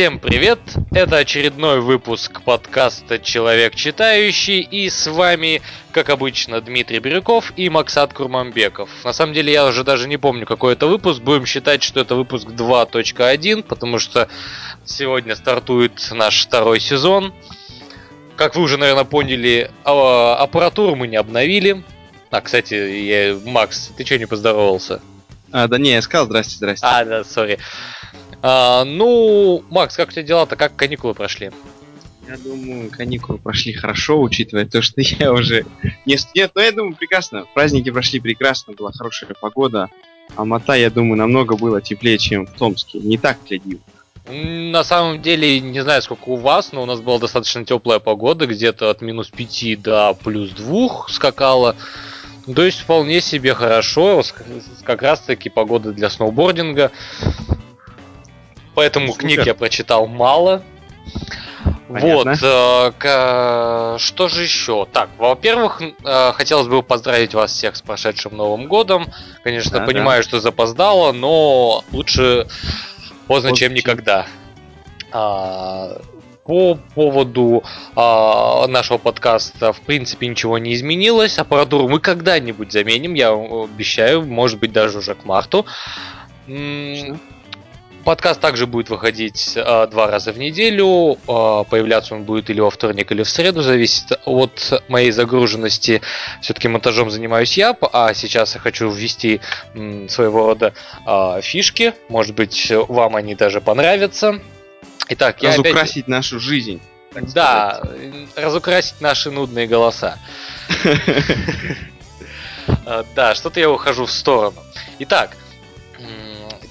Всем привет! Это очередной выпуск подкаста «Человек читающий» и с вами, как обычно, Дмитрий Бирюков и Максат Курманбеков. На самом деле я уже даже не помню, какой это выпуск. Будем считать, что это выпуск 2.1, потому что сегодня стартует наш второй сезон. Как вы уже, наверное, поняли, а, аппаратуру мы не обновили. А, кстати, я... Макс, ты что не поздоровался? А, да не, я сказал здрасте, здрасте. А, да, сори. А, ну, Макс, как у тебя дела-то? Как каникулы прошли? Я думаю, каникулы прошли хорошо, учитывая то, что я уже не студент. Но я думаю, прекрасно. Праздники прошли прекрасно, была хорошая погода. Алмата, я думаю, намного было теплее, чем в Томске. Не так следил. На самом деле, не знаю, сколько у вас, но у нас была достаточно теплая погода, где-то от минус 5 до плюс 2 скакала. То есть вполне себе хорошо, как раз таки погода для сноубординга. Поэтому Супер. книг я прочитал мало. Понятно. Вот, э, что же еще? Так, во-первых, э, хотелось бы поздравить вас всех с прошедшим Новым годом. Конечно, да, понимаю, да. что запоздало, но лучше поздно, чем никогда. А, по поводу а, нашего подкаста, в принципе, ничего не изменилось. Аппаратуру мы когда-нибудь заменим, я обещаю, может быть, даже уже к марту. Что? Подкаст также будет выходить э, два раза в неделю. Э, появляться он будет или во вторник, или в среду, зависит от моей загруженности. Все-таки монтажом занимаюсь я, а сейчас я хочу ввести м, своего рода э, фишки. Может быть, вам они даже понравятся. Итак, я разукрасить опять... нашу жизнь. Да, разукрасить наши нудные голоса. Да, что-то я ухожу в сторону. Итак,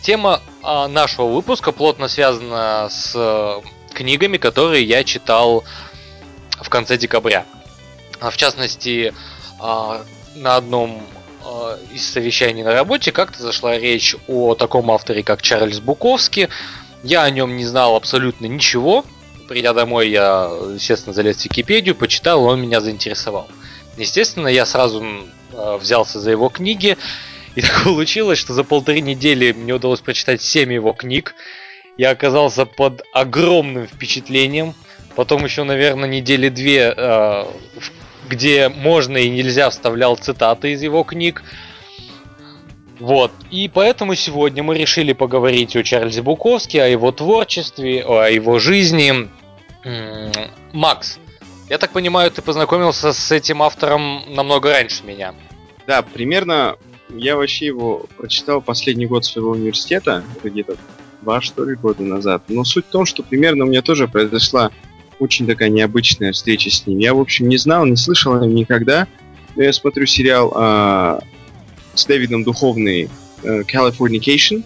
тема нашего выпуска плотно связана с э, книгами, которые я читал в конце декабря. В частности, а, на одном а, из совещаний на работе как-то зашла речь о таком авторе, как Чарльз Буковский. Я о нем не знал абсолютно ничего. Придя домой, я, естественно, залез в Википедию, почитал, он меня заинтересовал. Естественно, я сразу взялся за его книги и так получилось, что за полторы недели мне удалось прочитать 7 его книг. Я оказался под огромным впечатлением. Потом еще, наверное, недели две, э, где можно и нельзя вставлял цитаты из его книг. Вот. И поэтому сегодня мы решили поговорить о Чарльзе Буковске, о его творчестве, о его жизни. Макс, я так понимаю, ты познакомился с этим автором намного раньше меня. Да, примерно я вообще его прочитал последний год своего университета, где-то два, что ли, года назад. Но суть в том, что примерно у меня тоже произошла очень такая необычная встреча с ним. Я, в общем, не знал, не слышал о нем никогда. Но я смотрю сериал э, с Дэвидом Духовный э, Californication.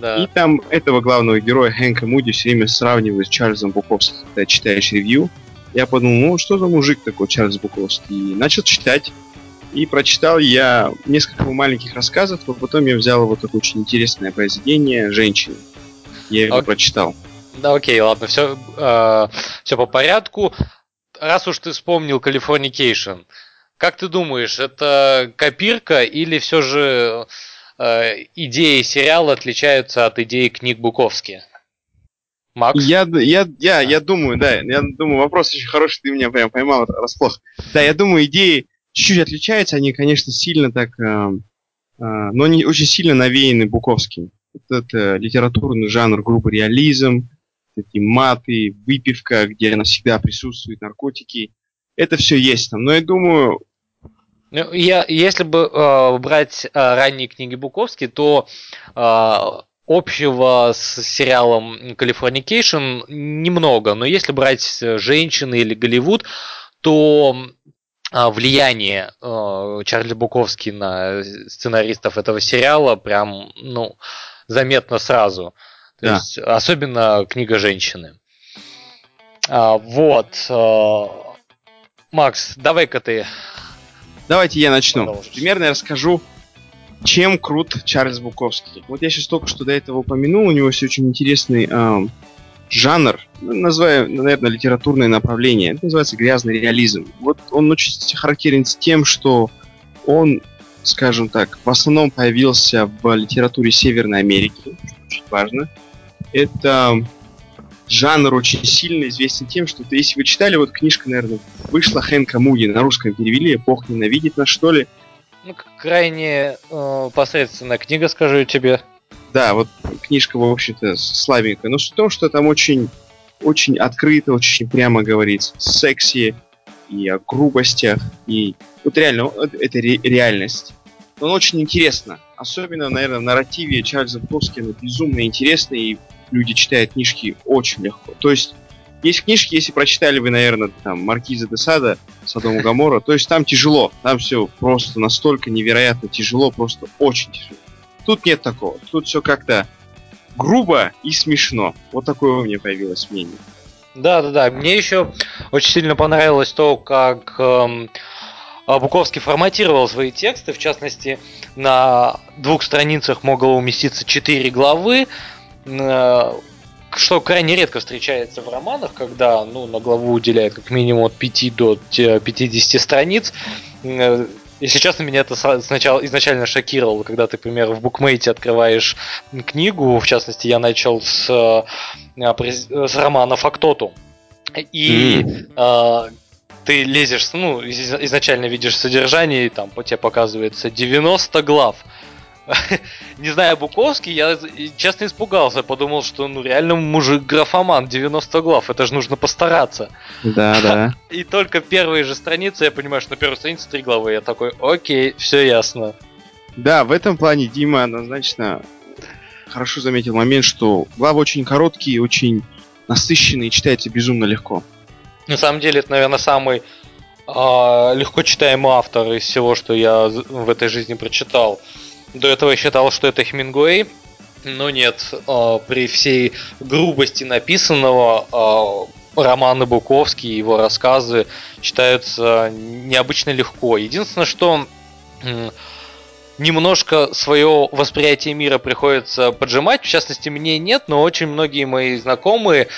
Да. И там этого главного героя Хэнка Муди все время сравнивают с Чарльзом Буковским, когда читаешь ревью. Я подумал, ну что за мужик такой Чарльз Буковский? И начал читать. И прочитал я несколько маленьких рассказов, но потом я взял вот такое очень интересное произведение «Женщины». Я его Ок... прочитал. Да, окей, ладно, все, э, все по порядку. Раз уж ты вспомнил Californication, как ты думаешь, это копирка или все же э, идеи сериала отличаются от идеи книг Буковски? Макс? Я, я, я, я думаю, да, я думаю, вопрос очень хороший, ты меня прям поймал расплох. Да, я думаю, идеи чуть-чуть отличаются, они, конечно, сильно так, э, э, но они очень сильно навеяны Буковским. Это литературный жанр, грубый реализм, эти маты, выпивка, где она всегда присутствует, наркотики. Это все есть там. Но я думаю... Ну, я, если бы э, брать э, ранние книги Буковски, то э, общего с сериалом Californication немного. Но если брать «Женщины» или «Голливуд», то влияние э, Чарли Буковский на сценаристов этого сериала прям, ну, заметно сразу. То да. есть, особенно книга женщины. А, вот. Э, Макс, давай-ка ты. Давайте я начну. Продолжишь. Примерно я расскажу, чем крут Чарльз Буковский. Вот я сейчас только что до этого упомянул, у него все очень интересный э, жанр, ну, называем, наверное, литературное направление. Это называется грязный реализм. Вот он очень характерен тем, что он, скажем так, в основном появился в литературе Северной Америки, очень важно. Это жанр очень сильно известен тем, что ты, если вы читали, вот книжка, наверное, вышла Хэнка Муди, на русском перевели, «Бог ненавидит нас», что ли? Ну, крайне э, посредственная книга, скажу я тебе. Да, вот книжка, в общем-то, слабенькая. Но суть в том, что там очень, очень открыто, очень прямо говорится. Секси и о грубостях. И вот реально, это ре- реальность. Он очень интересно. Особенно, наверное, в нарративе Чарльза Буковскина безумно интересно, и люди читают книжки очень легко. То есть, есть книжки, если прочитали вы, наверное, там, Маркиза де Сада, Садому Гамора, то есть там тяжело. Там все просто настолько невероятно тяжело, просто очень тяжело. Тут нет такого. Тут все как-то грубо и смешно. Вот такое у меня появилось мнение. Да, да, да. Мне еще очень сильно понравилось то, как эм, Буковский форматировал свои тексты. В частности, на двух страницах могло уместиться четыре главы. Э, что крайне редко встречается в романах, когда ну, на главу уделяет как минимум от 5 до 50 страниц. Э, если честно, меня это сначала изначально шокировало, когда ты, например, в букмейте открываешь книгу, в частности, я начал с, э, с романа Фактоту. И mm. э, ты лезешь, ну, изначально видишь содержание, и там по тебе показывается 90 глав. не зная Буковский, я честно испугался, подумал, что ну реально мужик графоман, 90 глав, это же нужно постараться. Да, да. И только первые же страницы, я понимаю, что на первой странице три главы, я такой, окей, все ясно. Да, в этом плане Дима однозначно хорошо заметил момент, что главы очень короткие, очень насыщенные, читается безумно легко. На самом деле, это, наверное, самый э, легко читаемый автор из всего, что я в этой жизни прочитал. До этого я считал, что это Хемингуэй, но нет, э, при всей грубости написанного э, романы Буковский и его рассказы читаются необычно легко. Единственное, что немножко свое восприятие мира приходится поджимать. В частности, мне нет, но очень многие мои знакомые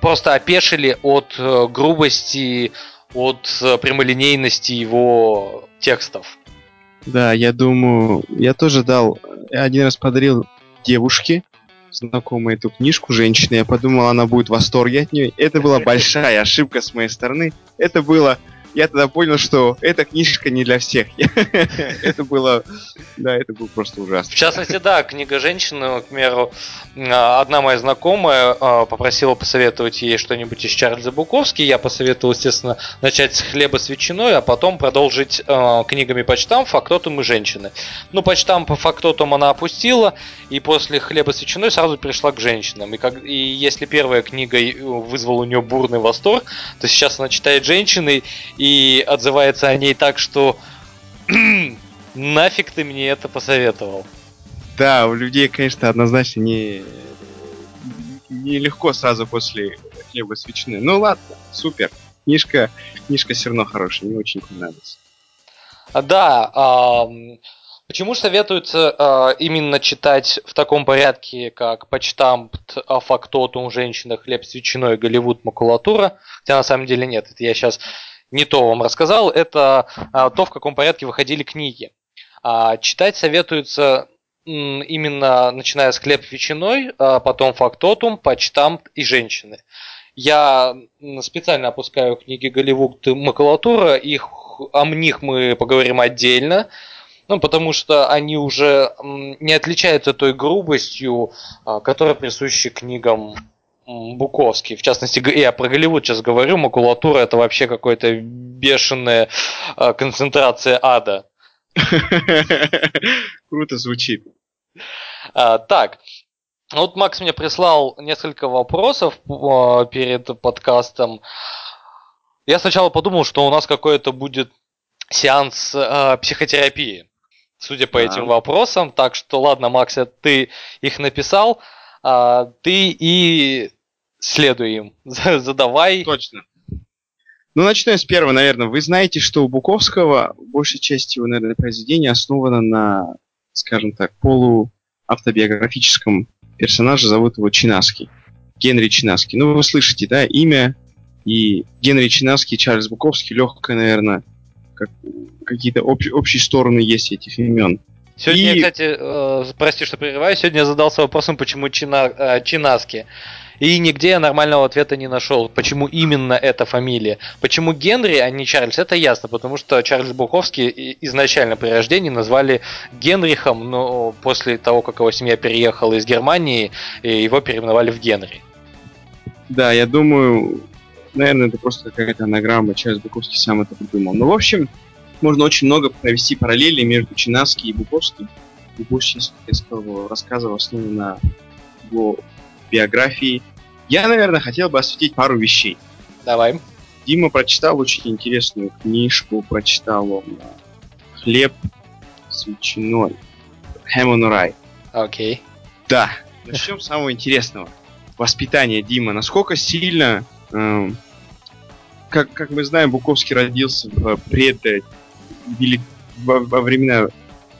просто опешили от э, грубости, от прямолинейности его текстов. Да, я думаю, я тоже дал, один раз подарил девушке, знакомой эту книжку женщины, я подумал, она будет в восторге от нее. Это была большая ошибка с моей стороны. Это было я тогда понял, что эта книжка не для всех. это было, да, это было просто ужасно. В частности, да, книга женщины, к примеру, а, одна моя знакомая а, попросила посоветовать ей что-нибудь из Чарльза Буковски. Я посоветовал, естественно, начать с хлеба с ветчиной, а потом продолжить а, книгами по чтам «Фактотум и женщины». Ну, по чтам по фактотум она опустила, и после хлеба с ветчиной сразу перешла к женщинам. И, как, и если первая книга вызвала у нее бурный восторг, то сейчас она читает женщины, и и отзывается о ней так, что нафиг ты мне это посоветовал. Да, у людей, конечно, однозначно не нелегко сразу после хлеба с. Ну ладно, супер. Книжка, книжка все равно хорошая, мне очень нравится. А, да, а, почему советуется а, именно читать в таком порядке, как почтамт, фактотум, женщина, хлеб с ветчиной, Голливуд, макулатура? Хотя на самом деле нет, это я сейчас не то вам рассказал, это а, то, в каком порядке выходили книги. А, читать советуется именно начиная с хлеб ветчиной, а потом фактотум, почтам и женщины. Я специально опускаю книги Голливуд и макулатура, их, о них мы поговорим отдельно, ну, потому что они уже не отличаются той грубостью, которая присуща книгам Буковский. В частности, я про Голливуд сейчас говорю, макулатура это вообще какая-то бешеная концентрация ада. Круто звучит. А, так, вот Макс мне прислал несколько вопросов а, перед подкастом. Я сначала подумал, что у нас какой-то будет сеанс э, психотерапии, судя по этим вопросам. Так что, ладно, Макс, ты их написал. А, ты и следуй им. Задавай. Точно. Ну, начну я с первого, наверное. Вы знаете, что у Буковского большая часть его, наверное, произведения основана на, скажем так, полуавтобиографическом персонаже, зовут его Чинаский. Генри Чинаский. Ну, вы слышите, да, имя. И Генри Чинаский, Чарльз Буковский, легкое, наверное, как, какие-то общ, общие стороны есть этих имен. Сегодня, и... кстати, э, прости, что прерываю, сегодня я задался вопросом, почему Чина, э, Чинаски. И нигде я нормального ответа не нашел, почему именно эта фамилия. Почему Генри, а не Чарльз, это ясно, потому что Чарльз Буковский изначально при рождении назвали Генрихом, но после того, как его семья переехала из Германии, его переименовали в Генри. Да, я думаю, наверное, это просто какая-то анаграмма, Чарльз Буковский сам это придумал. Но, ну, в общем, можно очень много провести параллели между Чинаски и Буковским. Буковский, я сказал, рассказывал основан на его биографии. Я, наверное, хотел бы осветить пару вещей. Давай. Дима прочитал очень интересную книжку, прочитал он «Хлеб с ветчиной». Ham on Окей. Да. Начнем с самого интересного. Воспитание Дима. Насколько сильно э, как, как мы знаем, Буковский родился в пред велик... во, во времена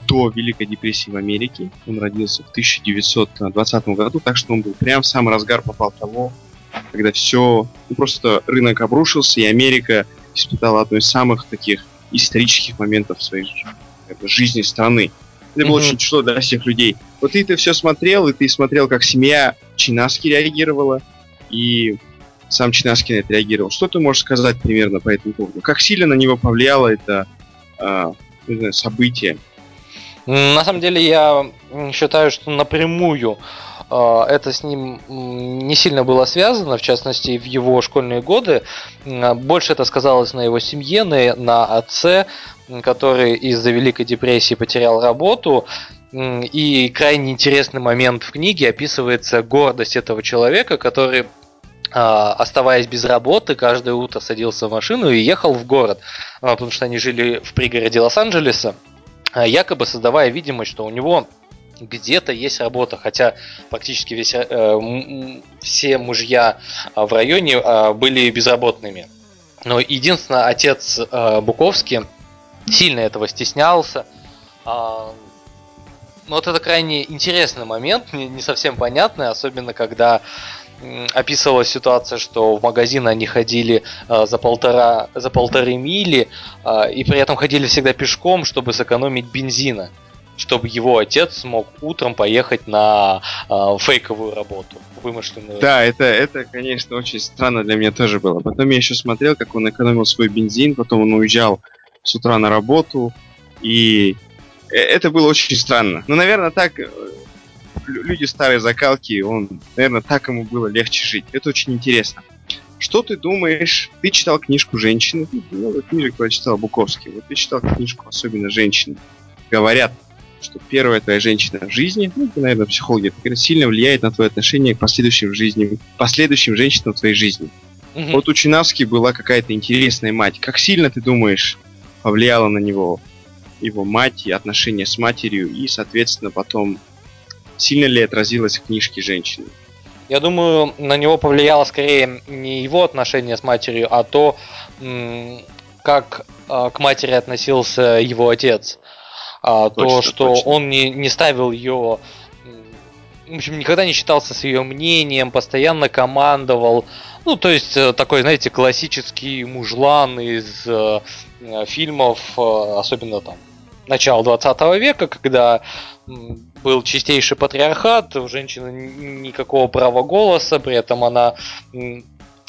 до Великой депрессии в Америке. Он родился в 1920 году, так что он был прям в самый разгар попал того, когда все, ну просто рынок обрушился, и Америка испытала одно из самых таких исторических моментов в своей жизни страны. Это было mm-hmm. очень тяжело для всех людей. Вот ты это все смотрел, и ты смотрел, как семья Чинаски реагировала, и сам Чинаски на это реагировал. Что ты можешь сказать примерно по этому поводу? Как сильно на него повлияло это э, не знаю, событие? На самом деле я считаю, что напрямую э, это с ним не сильно было связано, в частности, в его школьные годы. Больше это сказалось на его семье, на, отце, который из-за Великой депрессии потерял работу. И крайне интересный момент в книге описывается гордость этого человека, который а, оставаясь без работы, каждое утро садился в машину и ехал в город, а, потому что они жили в пригороде Лос-Анджелеса, а, якобы создавая видимость, что у него где-то есть работа, хотя практически весь, э, все мужья в районе были безработными. Но единственное, отец э, Буковский сильно этого стеснялся. Э, вот это крайне интересный момент, не, не совсем понятный, особенно когда описывалась ситуация, что в магазин они ходили э, за полтора за полторы мили э, и при этом ходили всегда пешком, чтобы сэкономить бензина, чтобы его отец смог утром поехать на э, фейковую работу, вымышленную. Да, это это, конечно, очень странно для меня тоже было. Потом я еще смотрел, как он экономил свой бензин, потом он уезжал с утра на работу и это было очень странно. Ну, наверное, так люди старой закалки, он, наверное, так ему было легче жить. Это очень интересно. Что ты думаешь? Ты читал книжку «Женщины», много книжек прочитал Буковский. Вот ты читал книжку «Особенно женщины». Говорят, что первая твоя женщина в жизни, ну, ты, наверное, психологи, это сильно влияет на твое отношение к последующим, жизни, последующим женщинам в твоей жизни. Угу. Вот у Чинавски была какая-то интересная мать. Как сильно, ты думаешь, повлияла на него его мать и отношения с матерью, и, соответственно, потом Сильно ли отразилось в книжке женщины? Я думаю, на него повлияло скорее не его отношение с матерью, а то, как а, к матери относился его отец. А, точно, то, что точно. он не, не ставил ее в общем, никогда не считался с ее мнением, постоянно командовал. Ну, то есть, э, такой, знаете, классический мужлан из э, фильмов, э, особенно там начала 20 века, когда был чистейший патриархат, у женщины никакого права голоса, при этом она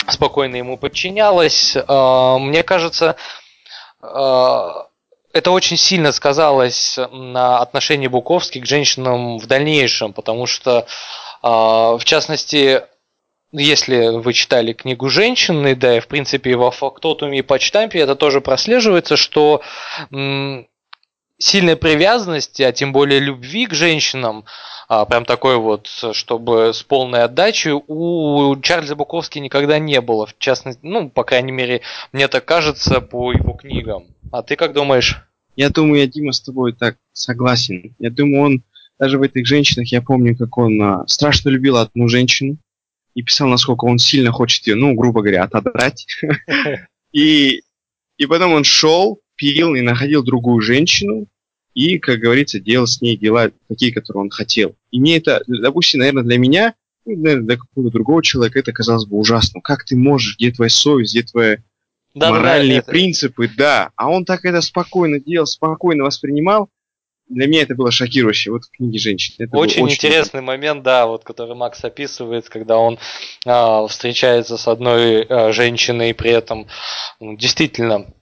спокойно ему подчинялась. А, мне кажется, а, это очень сильно сказалось на отношении Буковски к женщинам в дальнейшем, потому что, а, в частности, если вы читали книгу «Женщины», да, и в принципе во фактотуме и почтампе это тоже прослеживается, что сильной привязанности, а тем более любви к женщинам, а, прям такой вот, чтобы с полной отдачей, у Чарльза Буковски никогда не было. В частности, ну, по крайней мере, мне так кажется по его книгам. А ты как думаешь? Я думаю, я, Дима, с тобой так согласен. Я думаю, он даже в этих женщинах, я помню, как он а, страшно любил одну женщину и писал, насколько он сильно хочет ее, ну, грубо говоря, отодрать. И, и потом он шел, пил и находил другую женщину, и, как говорится, делал с ней дела такие, которые он хотел. И мне это, допустим, наверное, для меня, ну, наверное, для какого-то другого человека это казалось бы ужасным. Как ты можешь, где твоя совесть, где твои да, моральные да, принципы, да. А он так это спокойно делал, спокойно воспринимал. для меня это было шокирующе. Вот в книге женщин. Это очень, очень интересный момент, да, вот который Макс описывает, когда он э, встречается с одной э, женщиной, при этом ну, действительно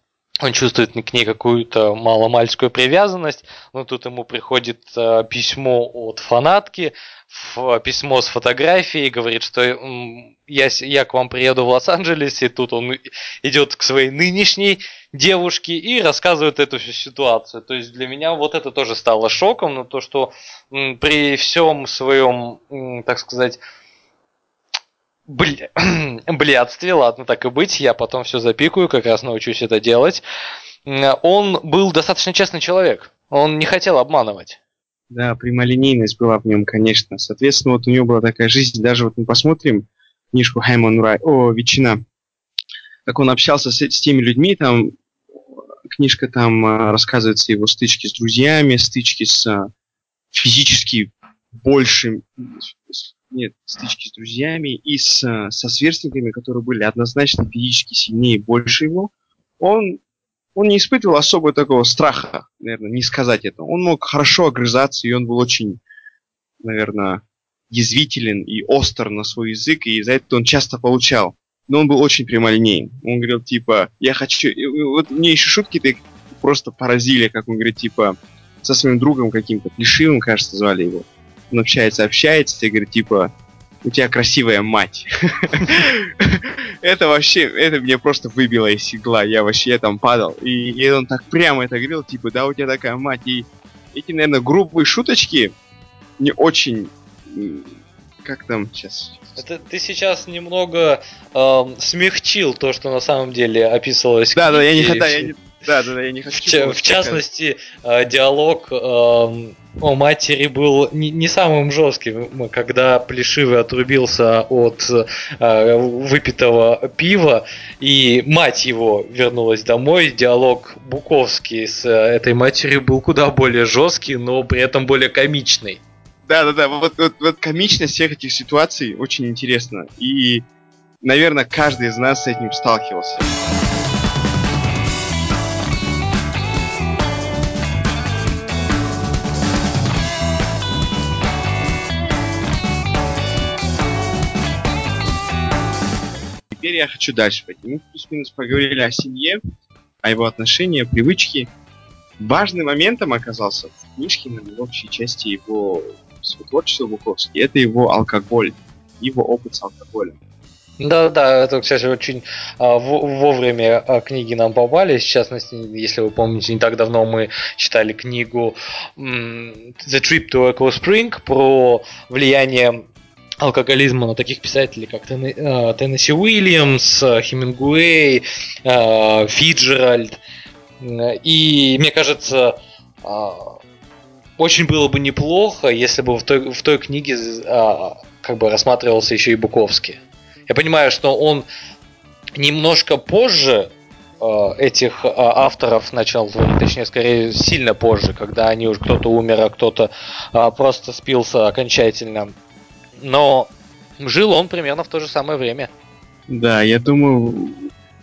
он чувствует к ней какую-то маломальскую привязанность, но тут ему приходит э, письмо от фанатки, письмо с фотографией, говорит, что я, я к вам приеду в Лос-Анджелес, и тут он идет к своей нынешней девушке и рассказывает эту всю ситуацию. То есть для меня вот это тоже стало шоком, но то, что при всем своем, так сказать, Бля... блядстве, ладно, так и быть, я потом все запикаю, как раз научусь это делать. Он был достаточно честный человек, он не хотел обманывать. Да, прямолинейность была в нем, конечно. Соответственно, вот у него была такая жизнь, даже вот мы посмотрим книжку Хайман Рай, о, Ветчина, как он общался с, с теми людьми, там книжка там а, рассказывается его стычки с друзьями, стычки с а, физически большим, нет, стычки с друзьями и с, со сверстниками, которые были однозначно физически сильнее и больше его, он, он не испытывал особо такого страха, наверное, не сказать это. Он мог хорошо огрызаться, и он был очень, наверное, язвителен и остр на свой язык, и за это он часто получал. Но он был очень прямолинейный. Он говорил, типа, я хочу... Вот мне еще шутки-то просто поразили, как он говорит, типа, со своим другом каким-то, Плешивым, кажется, звали его он общается, общается, и говорит, типа, у тебя красивая мать. Это вообще, это мне просто выбило из седла, я вообще я там падал. И, и он так прямо это говорил, типа, да, у тебя такая мать. И эти, наверное, грубые шуточки не очень... Как там сейчас? Это ты сейчас немного э, смягчил то, что на самом деле описывалось. Да, да, я не, да, я не, да, да, да, я не хочу. В, частности, э, диалог э, о матери был не, не самым жестким, когда Плешивый отрубился от э, выпитого пива, и мать его вернулась домой. Диалог Буковский с э, этой матерью был куда более жесткий, но при этом более комичный. Да, да, да. Вот, вот, вот комичность всех этих ситуаций очень интересна. И, наверное, каждый из нас с этим сталкивался. Теперь я хочу дальше пойти. Мы плюс-минус поговорили о семье, о его отношении, привычки. Важным моментом оказался в книжке, на в общей части его творчества Буковски, это его алкоголь, его опыт с алкоголем. Да, да, это, кстати, очень а, вовремя а, книги нам попали. В частности, если вы помните, не так давно мы читали книгу The Trip to Echo Spring про влияние алкоголизма на таких писателей, как э, Теннесси Уильямс, Хемингуэй, э, Фиджеральд. И мне кажется, э, очень было бы неплохо, если бы в той, в той книге как бы рассматривался еще и Буковский. Я понимаю, что он немножко позже этих авторов начал творить, точнее, скорее, сильно позже, когда они уже кто-то умер, а кто-то просто спился окончательно но жил он примерно в то же самое время. Да, я думаю...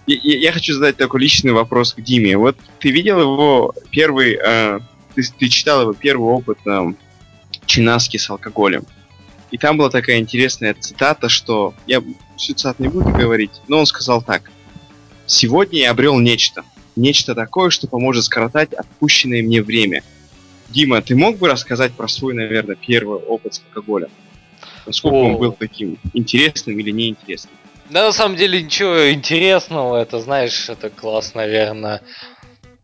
Я, я хочу задать такой личный вопрос к Диме. Вот ты видел его первый... Э, ты, ты читал его первый опыт э, Чинаски с алкоголем. И там была такая интересная цитата, что... Я всю цитату не буду говорить, но он сказал так. «Сегодня я обрел нечто. Нечто такое, что поможет скоротать отпущенное мне время. Дима, ты мог бы рассказать про свой, наверное, первый опыт с алкоголем? Насколько О. он был таким интересным или неинтересным? Да, на самом деле ничего интересного. Это, знаешь, это класс, наверное,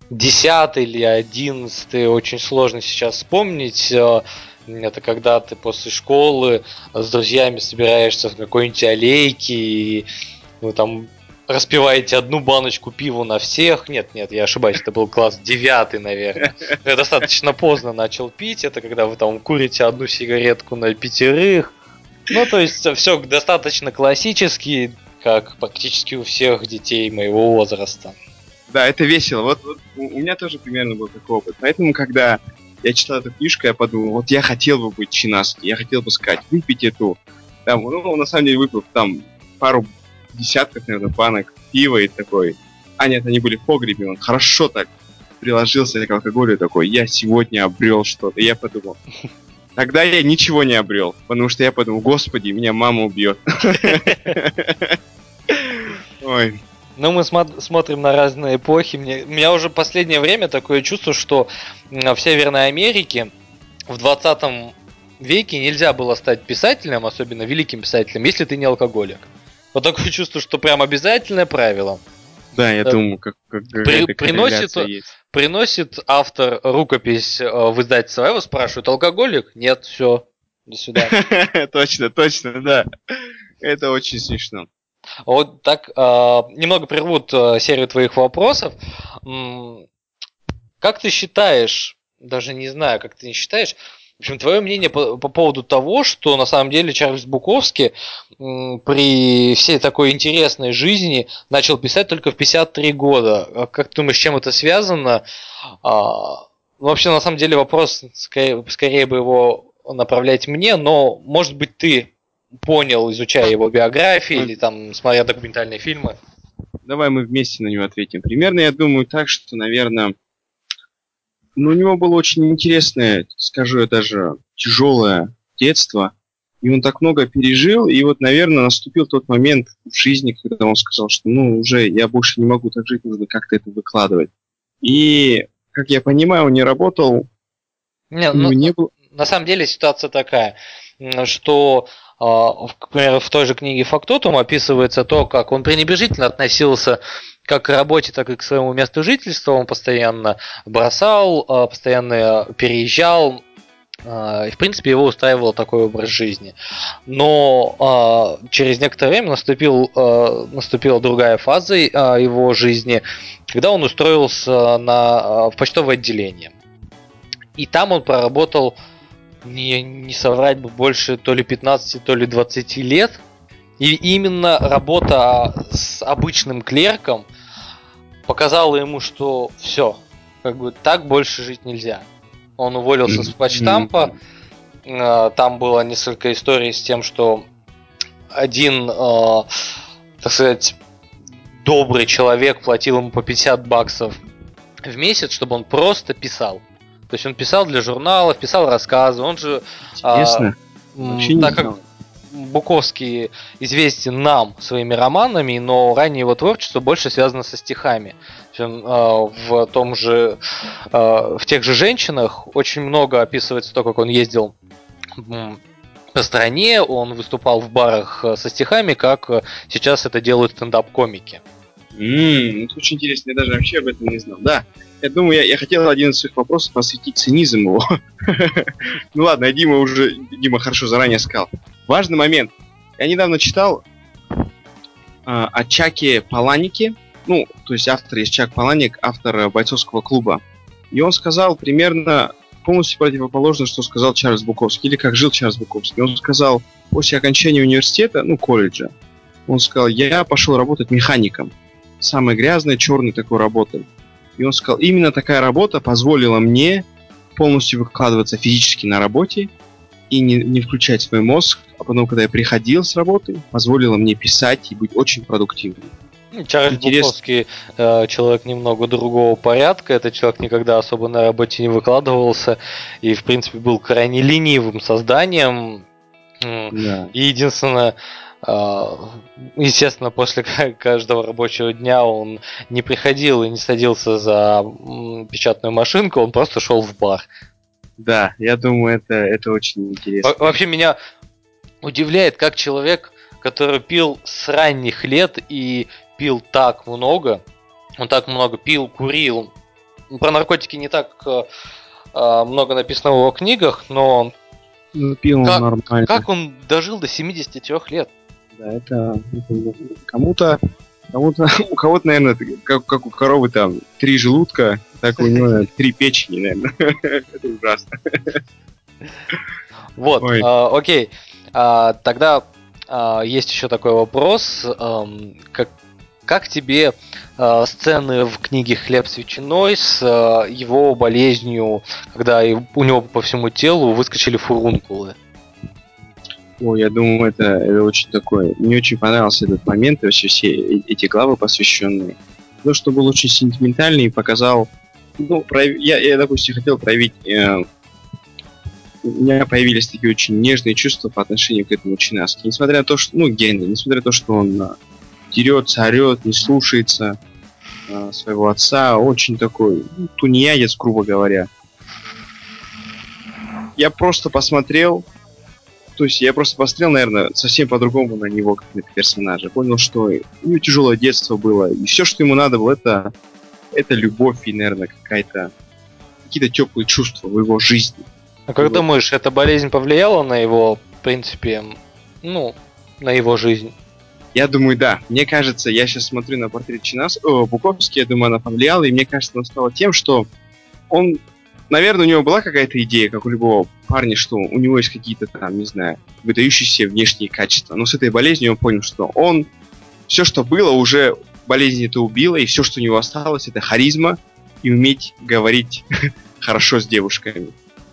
десятый или одиннадцатый. Очень сложно сейчас вспомнить. Э, это когда ты после школы с друзьями собираешься в какой-нибудь аллейке и вы там распиваете одну баночку пива на всех. Нет, нет, я ошибаюсь, это был класс девятый, наверное. Я достаточно поздно начал пить. Это когда вы там курите одну сигаретку на пятерых. Ну, то есть все достаточно классически, как практически у всех детей моего возраста. Да, это весело. Вот, вот у меня тоже примерно был такой опыт. Поэтому, когда я читал эту книжку, я подумал, вот я хотел бы быть чинаски, я хотел бы сказать, выпить эту. Там, ну, на самом деле выпил там пару десятков, наверное, банок пива и такой. А нет, они были в погребе, он хорошо так приложился к алкоголю такой, я сегодня обрел что-то. Я подумал, тогда я ничего не обрел, потому что я подумал, господи, меня мама убьет. Ой. Ну, мы смо- смотрим на разные эпохи. Мне, у меня уже последнее время такое чувство, что в Северной Америке в 20 веке нельзя было стать писателем, особенно великим писателем, если ты не алкоголик. Вот такое чувство, что прям обязательное правило. Да, я э, думаю, как, как При, приносит, есть. приносит автор рукопись э, в издательство, его спрашивают, алкоголик? Нет, все, до свидания. точно, точно, да. Это очень смешно. Вот так, э, немного прервут серию твоих вопросов. Как ты считаешь, даже не знаю, как ты не считаешь, в общем, твое мнение по, по поводу того, что на самом деле Чарльз Буковский при всей такой интересной жизни начал писать только в 53 года. А как ты думаешь, с чем это связано? А, ну, вообще, на самом деле, вопрос скорее, скорее бы его направлять мне, но, может быть, ты понял, изучая его биографию или там смотря документальные фильмы? Давай мы вместе на него ответим. Примерно я думаю так, что, наверное, ну, у него было очень интересное, скажу я даже, тяжелое детство. И он так много пережил, и вот, наверное, наступил тот момент в жизни, когда он сказал, что, ну, уже я больше не могу так жить, нужно как-то это выкладывать. И, как я понимаю, он не работал, не, ну, не было... На самом деле ситуация такая, что например, в той же книге Фактотум описывается то, как он пренебрежительно относился как к работе, так и к своему месту жительства. Он постоянно бросал, а, постоянно переезжал, а, и, в принципе, его устраивал такой образ жизни. Но через некоторое время наступил, наступила другая фаза его жизни, когда он устроился на, в почтовое отделение. И там он проработал не, не соврать бы больше то ли 15, то ли 20 лет. И именно работа с обычным клерком показала ему, что все, как бы так больше жить нельзя. Он уволился с почтампа. А, там было несколько историй с тем, что один, э, так сказать, добрый человек платил ему по 50 баксов в месяц, чтобы он просто писал. То есть он писал для журналов, писал рассказы, он же... Интересно. А, Вообще так знал. Буковский известен нам своими романами, но ранее его творчество больше связано со стихами. Э, в том же, э, в тех же женщинах очень много описывается то, как он ездил по стране, он выступал в барах со стихами, как сейчас это делают стендап-комики. Ммм, это очень интересно, я даже вообще об этом не знал. Да, я думаю, я, я хотел один из своих вопросов посвятить цинизм его. ну ладно, Дима уже, Дима хорошо заранее сказал. Важный момент. Я недавно читал а, о Чаке Паланике. Ну, то есть автор есть Чак Паланик, автор бойцовского клуба. И он сказал примерно полностью противоположно, что сказал Чарльз Буковский, или как жил Чарльз Буковский. Он сказал, после окончания университета, ну, колледжа, он сказал, я пошел работать механиком. Самой грязной, черной такой работой. И он сказал, именно такая работа позволила мне полностью выкладываться физически на работе и не, не включать свой мозг, а потом, когда я приходил с работы, позволила мне писать и быть очень продуктивным. Ну, Чарльз Интерес... Буковский э, человек немного другого порядка. Этот человек никогда особо на работе не выкладывался и, в принципе, был крайне ленивым созданием. Да. И единственное, естественно, после каждого рабочего дня он не приходил и не садился за печатную машинку, он просто шел в бар. Да, я думаю, это, это очень интересно. Вообще меня удивляет, как человек, который пил с ранних лет и пил так много, он так много пил, курил. Про наркотики не так э, э, много написано в его книгах, но ну, пил как, нормально. Как он дожил до 73 лет? Да, это, кому-то, кому-то, у кого-то, наверное, как, как у коровы там три желудка, так у него три печени, наверное. Это ужасно. Вот, а, окей. А, тогда а, есть еще такой вопрос. как, как тебе э, сцены в книге «Хлеб с ветчиной» с э, его болезнью, когда у него по всему телу выскочили фурункулы? Ой, я думаю, это, это очень такое... Мне очень понравился этот момент и вообще все эти главы посвященные. То, что был очень сентиментальный и показал ну, прояв... я, я, допустим, хотел проявить... Э, у меня появились такие очень нежные чувства по отношению к этому Чинаске. Несмотря на то, что... Ну, Генри, несмотря на то, что он э, дерется, орет, не слушается э, своего отца, очень такой ну, тунеядец, грубо говоря. Я просто посмотрел, то есть я просто посмотрел, наверное, совсем по-другому на него, как на персонажа. Понял, что у него тяжелое детство было, и все, что ему надо было, это, это любовь и, наверное, какая-то какие-то теплые чувства в его жизни. А как его... думаешь, эта болезнь повлияла на его, в принципе, ну, на его жизнь? Я думаю, да. Мне кажется, я сейчас смотрю на портрет Чинас, о, Буковский, я думаю, она повлияла, и мне кажется, она стала тем, что он наверное, у него была какая-то идея, как у любого парня, что у него есть какие-то там, не знаю, выдающиеся внешние качества. Но с этой болезнью он понял, что он все, что было, уже болезнь это убила, и все, что у него осталось, это харизма и уметь говорить хорошо с девушками.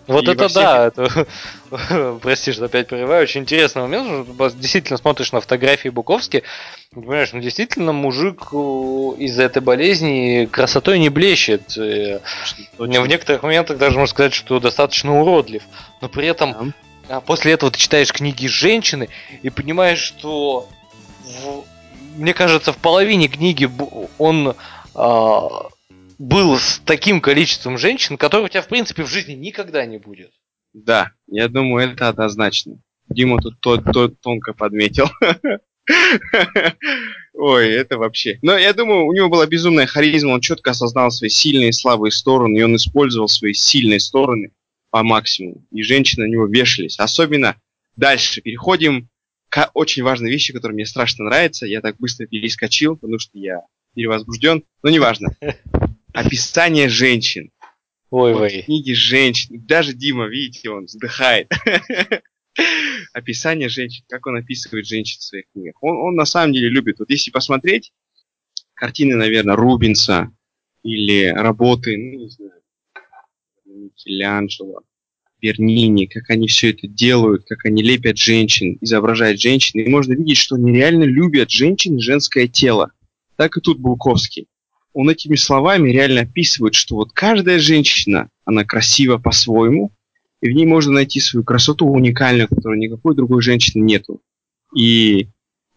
Вот и это всех... да, это, прости, что опять прерываю, очень интересный момент, действительно смотришь на фотографии Буковски, понимаешь, ну действительно мужик э, из-за этой болезни красотой не блещет. Э, Точно. В некоторых моментах даже можно сказать, что достаточно уродлив, но при этом да. после этого ты читаешь книги женщины и понимаешь, что в, мне кажется, в половине книги он а, был с таким количеством женщин, которых у тебя, в принципе, в жизни никогда не будет. Да, я думаю, это однозначно. Дима тут то, то тонко подметил. Ой, это вообще. Но я думаю, у него была безумная харизма, он четко осознал свои сильные и слабые стороны, и он использовал свои сильные стороны по максимуму. И женщины на него вешались. Особенно дальше переходим к очень важной вещи, которая мне страшно нравится. Я так быстро перескочил, потому что я перевозбужден, но неважно описание женщин. Ой, вот ой. Книги женщин. Даже Дима, видите, он вздыхает. Описание женщин, как он описывает женщин в своих книгах. Он, он на самом деле любит. Вот если посмотреть картины, наверное, Рубинса или работы, ну, не знаю, Микеланджело, Бернини, как они все это делают, как они лепят женщин, изображают женщин, и можно видеть, что они реально любят женщин женское тело. Так и тут Булковский он этими словами реально описывает, что вот каждая женщина, она красива по-своему, и в ней можно найти свою красоту уникальную, которой никакой другой женщины нету. И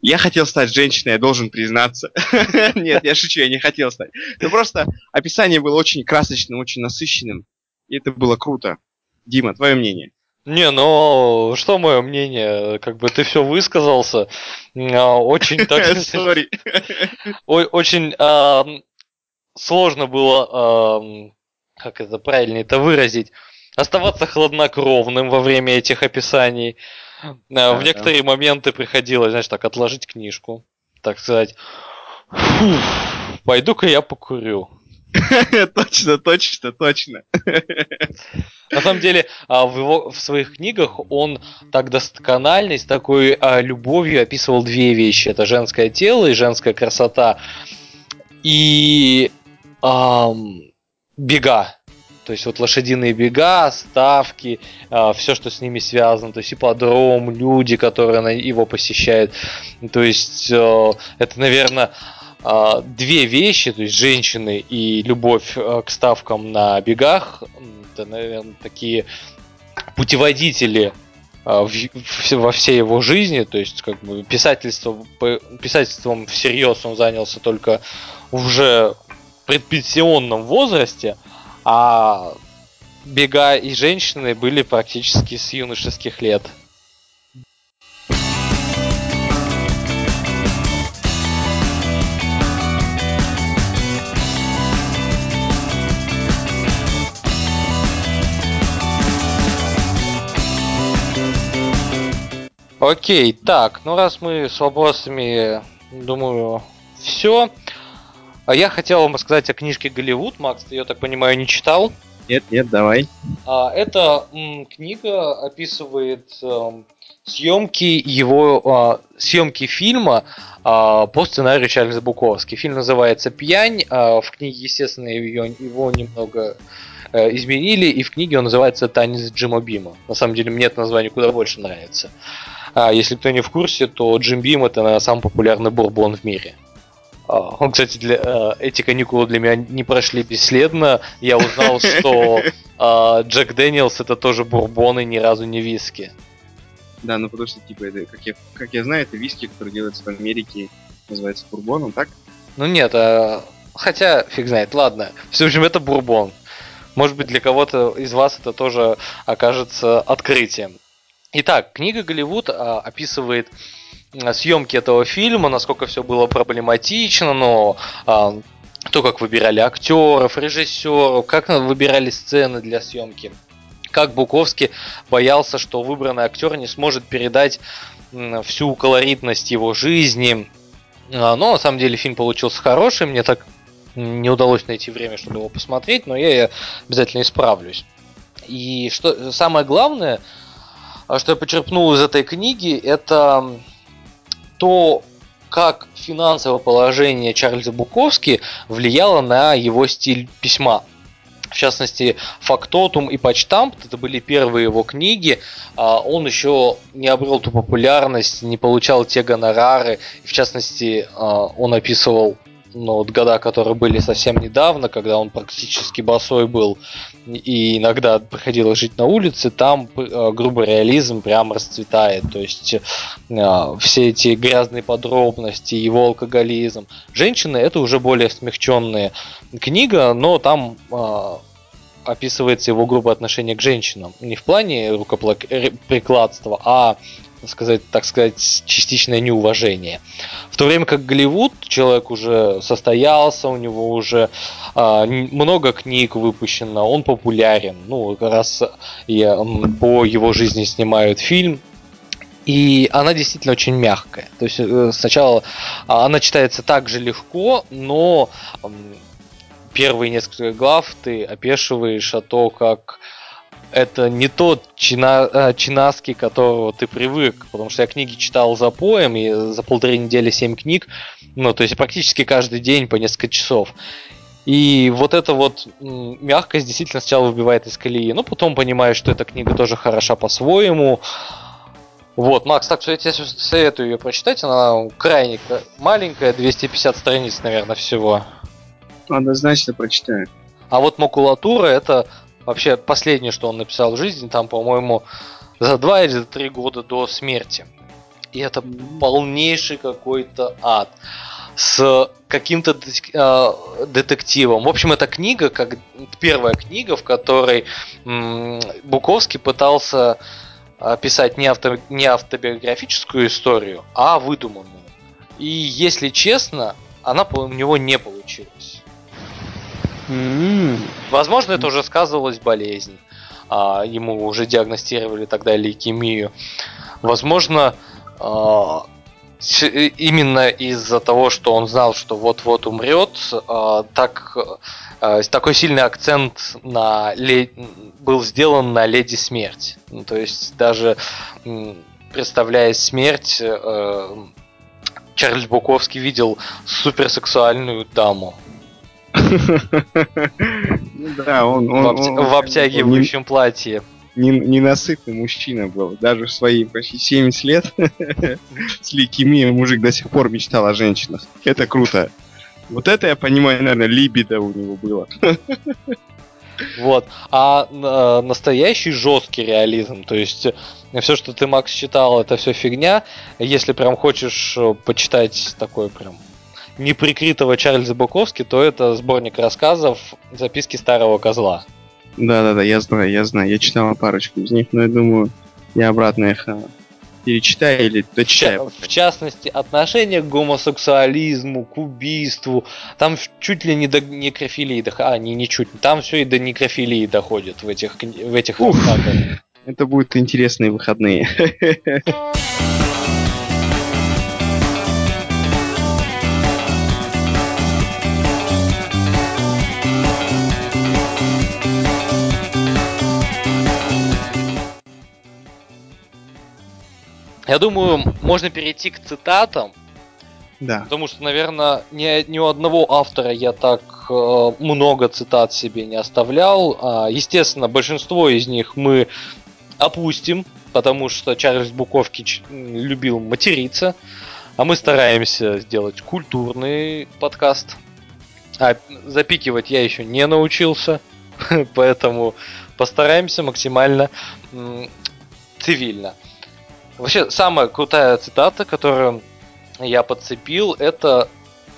я хотел стать женщиной, я должен признаться. Нет, я шучу, я не хотел стать. Но просто описание было очень красочным, очень насыщенным, и это было круто. Дима, твое мнение? Не, ну что мое мнение? Как бы ты все высказался. А, очень так. Очень сложно было, э, как это правильно это выразить, оставаться хладнокровным во время этих описаний. Э, да, в некоторые да. моменты приходилось, знаешь, так отложить книжку, так сказать. Пойду-ка я покурю. Точно, точно, точно. На самом деле, а, в, его, в своих книгах он так досконально, с такой а, любовью описывал две вещи. Это женское тело и женская красота. И эм, бега. То есть вот лошадиные бега, ставки, э, все, что с ними связано, то есть ипподром, люди, которые его посещают. То есть э, это, наверное, э, две вещи, то есть женщины и любовь э, к ставкам на бегах. Это, наверное, такие путеводители э, во всей его жизни, то есть как бы писательство, писательством всерьез он занялся только уже предпенсионном возрасте, а бега и женщины были практически с юношеских лет. Окей, так, ну раз мы с вопросами, думаю, все. А я хотел вам рассказать о книжке Голливуд. Макс, ты ее, так понимаю, не читал? Нет, нет, давай. А, эта м, книга описывает э, съемки его а, съемки фильма а, по сценарию Чарльза Буковски. Фильм называется «Пьянь». А, в книге, естественно, ее, его немного э, изменили, и в книге он называется «Танец Джима Бима». На самом деле, мне это название куда больше нравится. А если кто не в курсе, то Jim Beam это наверное, самый популярный бурбон в мире. А, он, кстати, для, э, эти каникулы для меня не прошли бесследно. Я узнал, что а, Jack Daniel's это тоже бурбон и ни разу не виски. Да, ну потому что, типа, это, как я, как я знаю, это виски, который делается в Америке, называется бурбоном, так? Ну нет, а, хотя, фиг знает, ладно. В общем, это бурбон. Может быть, для кого-то из вас это тоже окажется открытием. Итак, книга Голливуд а, описывает съемки этого фильма, насколько все было проблематично, но а, то, как выбирали актеров, режиссеров, как выбирали сцены для съемки, как Буковский боялся, что выбранный актер не сможет передать всю колоритность его жизни. А, но на самом деле фильм получился хороший, мне так не удалось найти время, чтобы его посмотреть, но я обязательно исправлюсь. И что самое главное, что я почерпнул из этой книги, это то, как финансовое положение Чарльза Буковски влияло на его стиль письма. В частности, «Фактотум» и «Почтамп» – это были первые его книги. А он еще не обрел ту популярность, не получал те гонорары. В частности, а, он описывал ну, вот года, которые были совсем недавно, когда он практически босой был и иногда приходилось жить на улице, там э, грубый реализм прям расцветает. То есть э, все эти грязные подробности, его алкоголизм. Женщины это уже более смягченная книга, но там э, описывается его грубое отношение к женщинам. Не в плане рукоприкладства, а сказать, так сказать, частичное неуважение. В то время как Голливуд, человек уже состоялся, у него уже а, много книг выпущено, он популярен. Ну, раз я, по его жизни снимают фильм, и она действительно очень мягкая. То есть э, сначала а, она читается так же легко, но первые несколько глав ты опешиваешь о том, как это не тот чина, э, чинаски, которого ты привык, потому что я книги читал за поем, и за полторы недели семь книг, ну, то есть практически каждый день по несколько часов. И вот эта вот мягкость действительно сначала выбивает из колеи, но потом понимаешь, что эта книга тоже хороша по-своему. Вот, Макс, так что я тебе советую ее прочитать, она крайне маленькая, 250 страниц, наверное, всего. Однозначно прочитаю. А вот макулатура это вообще последнее, что он написал в жизни, там, по-моему, за два или за три года до смерти. И это полнейший какой-то ад с каким-то э, детективом. В общем, эта книга, как первая книга, в которой Буковский пытался писать не, авто, не автобиографическую историю, а выдуманную. И если честно, она у него не получилась. Mm-hmm. Возможно, это уже сказывалась болезнь. А, ему уже диагностировали тогда лейкемию. Возможно, а, именно из-за того, что он знал, что вот-вот умрет, а, так а, такой сильный акцент на был сделан на леди смерть. Ну, то есть даже представляя смерть, э, Чарльз Буковский видел суперсексуальную даму. Да, он... В обтягивающем платье. Ненасытный мужчина был. Даже в свои почти 70 лет с лейкемией мужик до сих пор мечтал о женщинах. Это круто. Вот это я понимаю, наверное, либидо у него было. Вот. А э, настоящий жесткий реализм, то есть э, все, что ты, Макс, читал, это все фигня. Если прям хочешь э, почитать такой прям неприкрытого Чарльза Буковски, то это сборник рассказов «Записки старого козла». Да-да-да, я знаю, я знаю. Я читал парочку из них, но я думаю, я обратно их а, перечитаю или дочитаю. В, в частности, отношение к гомосексуализму, к убийству. Там чуть ли не до некрофилии, а не, не чуть, там все и до некрофилии доходит в этих, в этих рассказах. Это будут интересные выходные. Я думаю, можно перейти к цитатам. Да. Потому что, наверное, ни, ни у одного автора я так э, много цитат себе не оставлял. А, естественно, большинство из них мы опустим, потому что Чарльз Буковский любил материться. А мы стараемся сделать культурный подкаст. А запикивать я еще не научился, поэтому постараемся максимально цивильно. Вообще, самая крутая цитата, которую я подцепил, это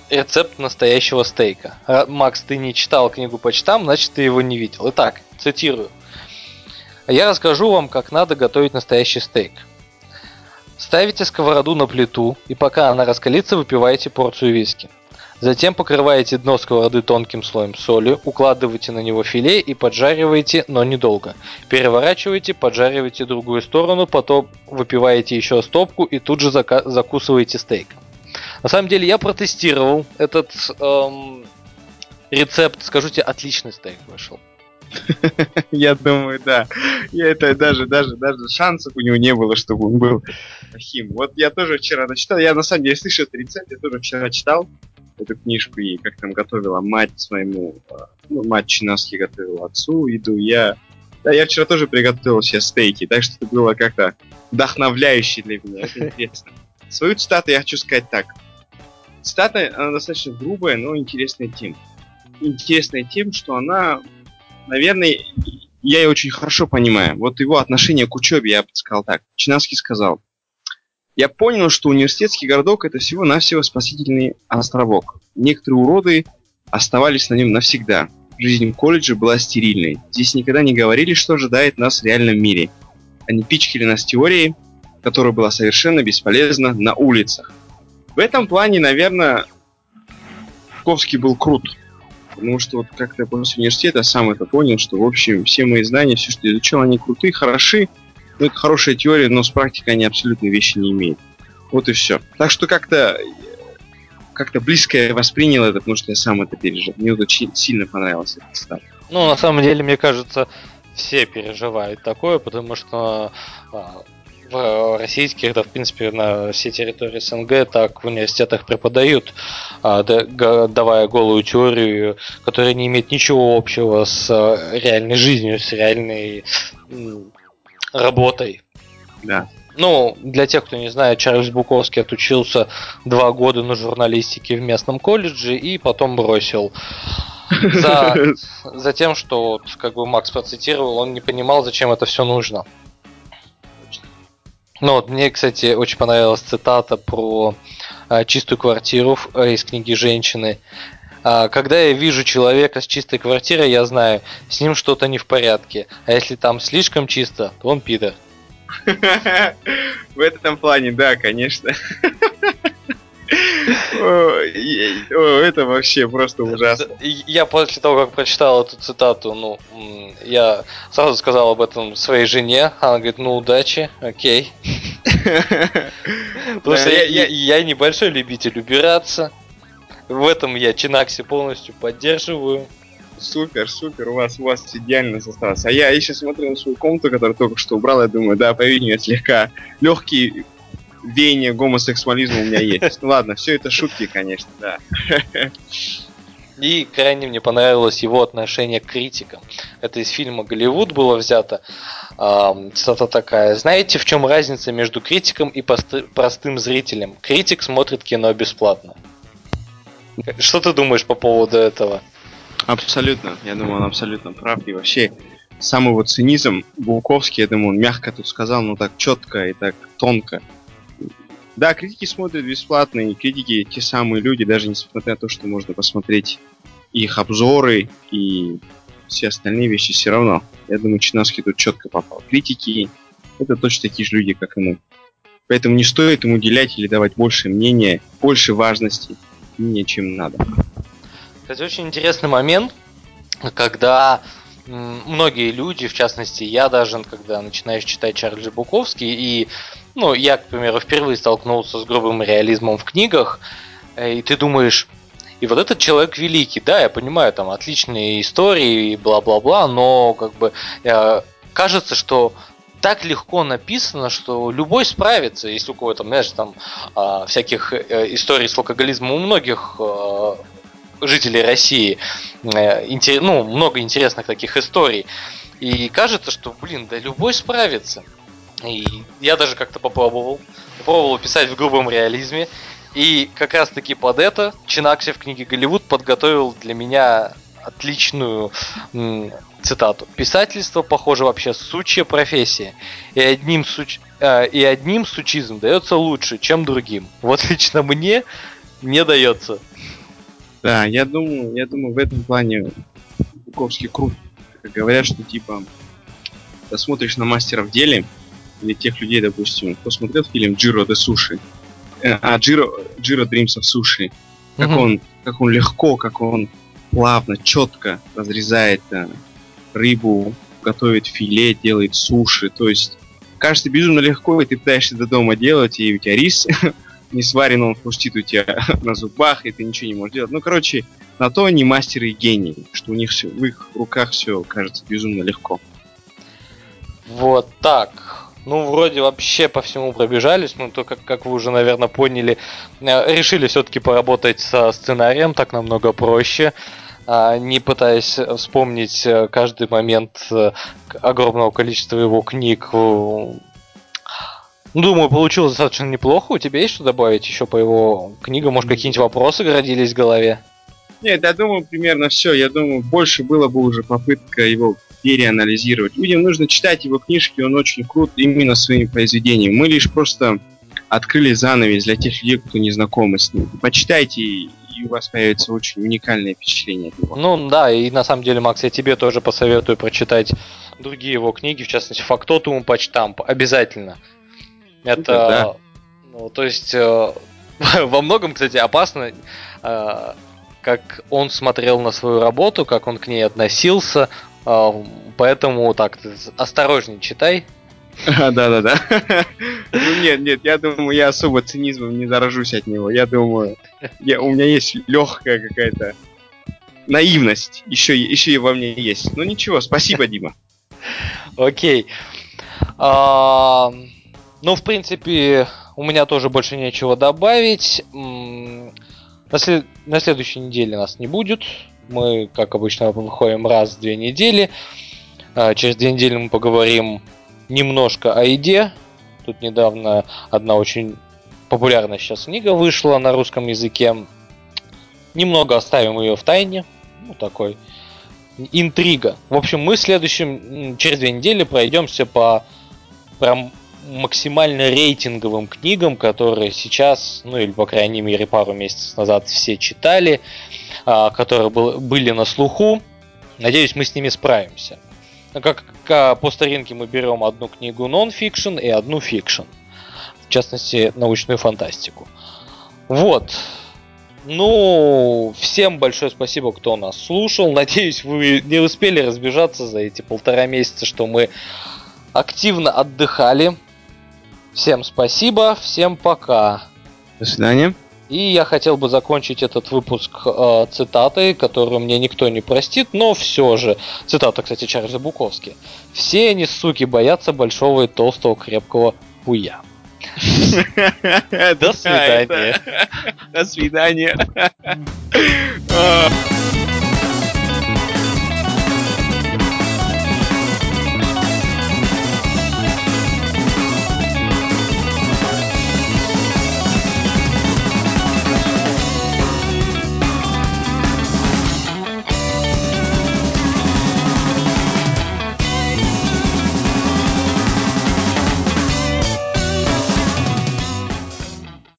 рецепт настоящего стейка. А, Макс, ты не читал книгу по читам, значит ты его не видел. Итак, цитирую. Я расскажу вам, как надо готовить настоящий стейк. Ставите сковороду на плиту, и пока она раскалится, выпиваете порцию виски. Затем покрываете дно сковороды тонким слоем соли, укладываете на него филе и поджариваете, но недолго. Переворачиваете, поджариваете другую сторону, потом выпиваете еще стопку и тут же зака- закусываете стейк. На самом деле я протестировал этот эм, рецепт, скажу тебе, отличный стейк вышел. Я думаю, да. Я это даже, даже, даже шансов у него не было, чтобы он был плохим. Вот я тоже вчера дочитал. Я на самом деле слышал этот рецепт, я тоже вчера читал эту книжку и как там готовила мать своему, а, ну, мать Чинаски готовила отцу еду. Я, да, я вчера тоже приготовил себе стейки, так что это было как-то вдохновляюще для меня. Это интересно. Свою цитату я хочу сказать так. Цитата, она достаточно грубая, но интересная тем. Интересная тем, что она, наверное, я ее очень хорошо понимаю. Вот его отношение к учебе, я бы сказал так. Чинаский сказал, я понял, что университетский городок это всего-навсего спасительный островок. Некоторые уроды оставались на нем навсегда. Жизнь колледжа была стерильной. Здесь никогда не говорили, что ожидает нас в реальном мире. Они пичкали нас теорией, которая была совершенно бесполезна на улицах. В этом плане, наверное, Жуковский был крут. Потому что вот как-то после университета сам это понял, что, в общем, все мои знания, все, что изучал, они крутые, хороши, ну, это хорошая теория, но с практикой они абсолютно вещи не имеют. Вот и все. Так что как-то как-то близко я воспринял это, потому что я сам это пережил. Мне очень сильно понравился этот стат. Ну, на самом деле, мне кажется, все переживают такое, потому что а, в российских, да, в принципе, на всей территории СНГ так в университетах преподают, а, давая голую теорию, которая не имеет ничего общего с а, реальной жизнью, с реальной работой. Да. Ну, для тех, кто не знает, Чарльз Буковский отучился два года на журналистике в местном колледже и потом бросил. За, за тем, что, вот, как бы Макс процитировал, он не понимал, зачем это все нужно. Ну вот, мне, кстати, очень понравилась цитата про а, чистую квартиру а, из книги «Женщины». А, когда я вижу человека с чистой квартирой, я знаю, с ним что-то не в порядке. А если там слишком чисто, то он пидор. В этом плане, да, конечно. Это вообще просто ужасно. Я после того, как прочитал эту цитату, ну, я сразу сказал об этом своей жене. Она говорит, ну, удачи, окей. Потому что я небольшой любитель убираться. В этом я Чинакси полностью поддерживаю. Супер, супер, у вас, у вас идеально осталось. А я еще смотрю на свою комнату, которую только что убрал, я думаю, да, по-видимому, слегка легкий веяние гомосексуализма у меня есть. Ну ладно, все это шутки, конечно, да. И крайне мне понравилось его отношение к критикам. Это из фильма «Голливуд» было взято. Цитата такая. Знаете, в чем разница между критиком и простым зрителем? Критик смотрит кино бесплатно. Что ты думаешь по поводу этого? Абсолютно. Я думаю, он абсолютно прав. И вообще, самый вот цинизм Буковский, я думаю, он мягко тут сказал, но так четко и так тонко. Да, критики смотрят бесплатно, и критики те самые люди, даже несмотря на то, что можно посмотреть их обзоры и все остальные вещи все равно. Я думаю, Чиновский тут четко попал. Критики — это точно такие же люди, как и мы. Поэтому не стоит им уделять или давать больше мнения, больше важности мнения, чем надо. Кстати, очень интересный момент, когда многие люди, в частности, я даже, когда начинаешь читать Чарльза Буковский, и, ну, я, к примеру, впервые столкнулся с грубым реализмом в книгах, э, и ты думаешь, и вот этот человек великий, да, я понимаю, там отличные истории и бла-бла-бла, но как бы э, кажется, что так легко написано, что любой справится, если у кого-то, знаешь, там э, всяких э, историй с алкоголизмом у многих э, жителей России. Э, интер... Ну, много интересных таких историй. И кажется, что, блин, да любой справится. И я даже как-то попробовал. Попробовал писать в грубом реализме. И как раз таки под это Чинакси в книге Голливуд подготовил для меня отличную цитату. Писательство, похоже, вообще сучья профессия. И одним, суч... э, и одним сучизм дается лучше, чем другим. Вот лично мне не дается. Да, я думаю, я думаю, в этом плане Буковский крут. Говорят, что типа ты смотришь на мастера в деле, или тех людей, допустим, кто смотрел фильм Джиро де Суши, э, а Джиро, Джиро Дримс of Суши, как угу. он, как он легко, как он плавно, четко разрезает э, рыбу, готовит филе, делает суши. То есть кажется безумно легко, и ты пытаешься до дома делать, и у тебя рис не сварен, он хрустит у тебя на зубах, и ты ничего не можешь делать. Ну, короче, на то они мастеры и гении, что у них все, в их руках все кажется безумно легко. Вот так. Ну, вроде вообще по всему пробежались, но то, как, как вы уже, наверное, поняли, э, решили все-таки поработать со сценарием, так намного проще не пытаясь вспомнить э, каждый момент э, огромного количества его книг. Думаю, получилось достаточно неплохо. У тебя есть что добавить еще по его книгам? Может, какие-нибудь вопросы городились в голове? Нет, я думаю, примерно все. Я думаю, больше было бы уже попытка его переанализировать. Людям нужно читать его книжки, он очень крут именно своими произведениями. Мы лишь просто открыли занавес для тех людей, кто не знакомы с ним. Почитайте, и у вас появится очень уникальное впечатление от него. Ну да, и на самом деле, Макс, я тебе тоже посоветую прочитать другие его книги, в частности, Фактотум Почтамп. Обязательно. Это, да. ну, то есть, э, во многом, кстати, опасно, э, как он смотрел на свою работу, как он к ней относился, а, поэтому так, осторожней читай. Да-да-да. Ну нет, нет, я думаю, я особо цинизмом не заражусь от него. Я думаю, я, у меня есть легкая какая-то наивность. Еще, еще и во мне есть. Ну ничего, спасибо, Дима. Окей. А, ну, в принципе, у меня тоже больше нечего добавить. На, след... на следующей неделе нас не будет. Мы, как обычно, выходим раз в две недели. А, через две недели мы поговорим немножко о еде. Тут недавно одна очень популярная сейчас книга вышла на русском языке. Немного оставим ее в тайне. Ну, такой интрига. В общем, мы следующим, через две недели пройдемся по прям максимально рейтинговым книгам, которые сейчас, ну или по крайней мере пару месяцев назад все читали, а, которые были на слуху. Надеюсь, мы с ними справимся. Ну, как, как по старинке мы берем одну книгу нон-фикшн и одну fiction. В частности, научную фантастику. Вот. Ну, всем большое спасибо, кто нас слушал. Надеюсь, вы не успели разбежаться за эти полтора месяца, что мы активно отдыхали. Всем спасибо, всем пока. До свидания. И я хотел бы закончить этот выпуск э, цитатой, которую мне никто не простит, но все же. Цитата, кстати, Чарльза Буковски. «Все они, суки, боятся большого и толстого крепкого хуя». До свидания. До свидания.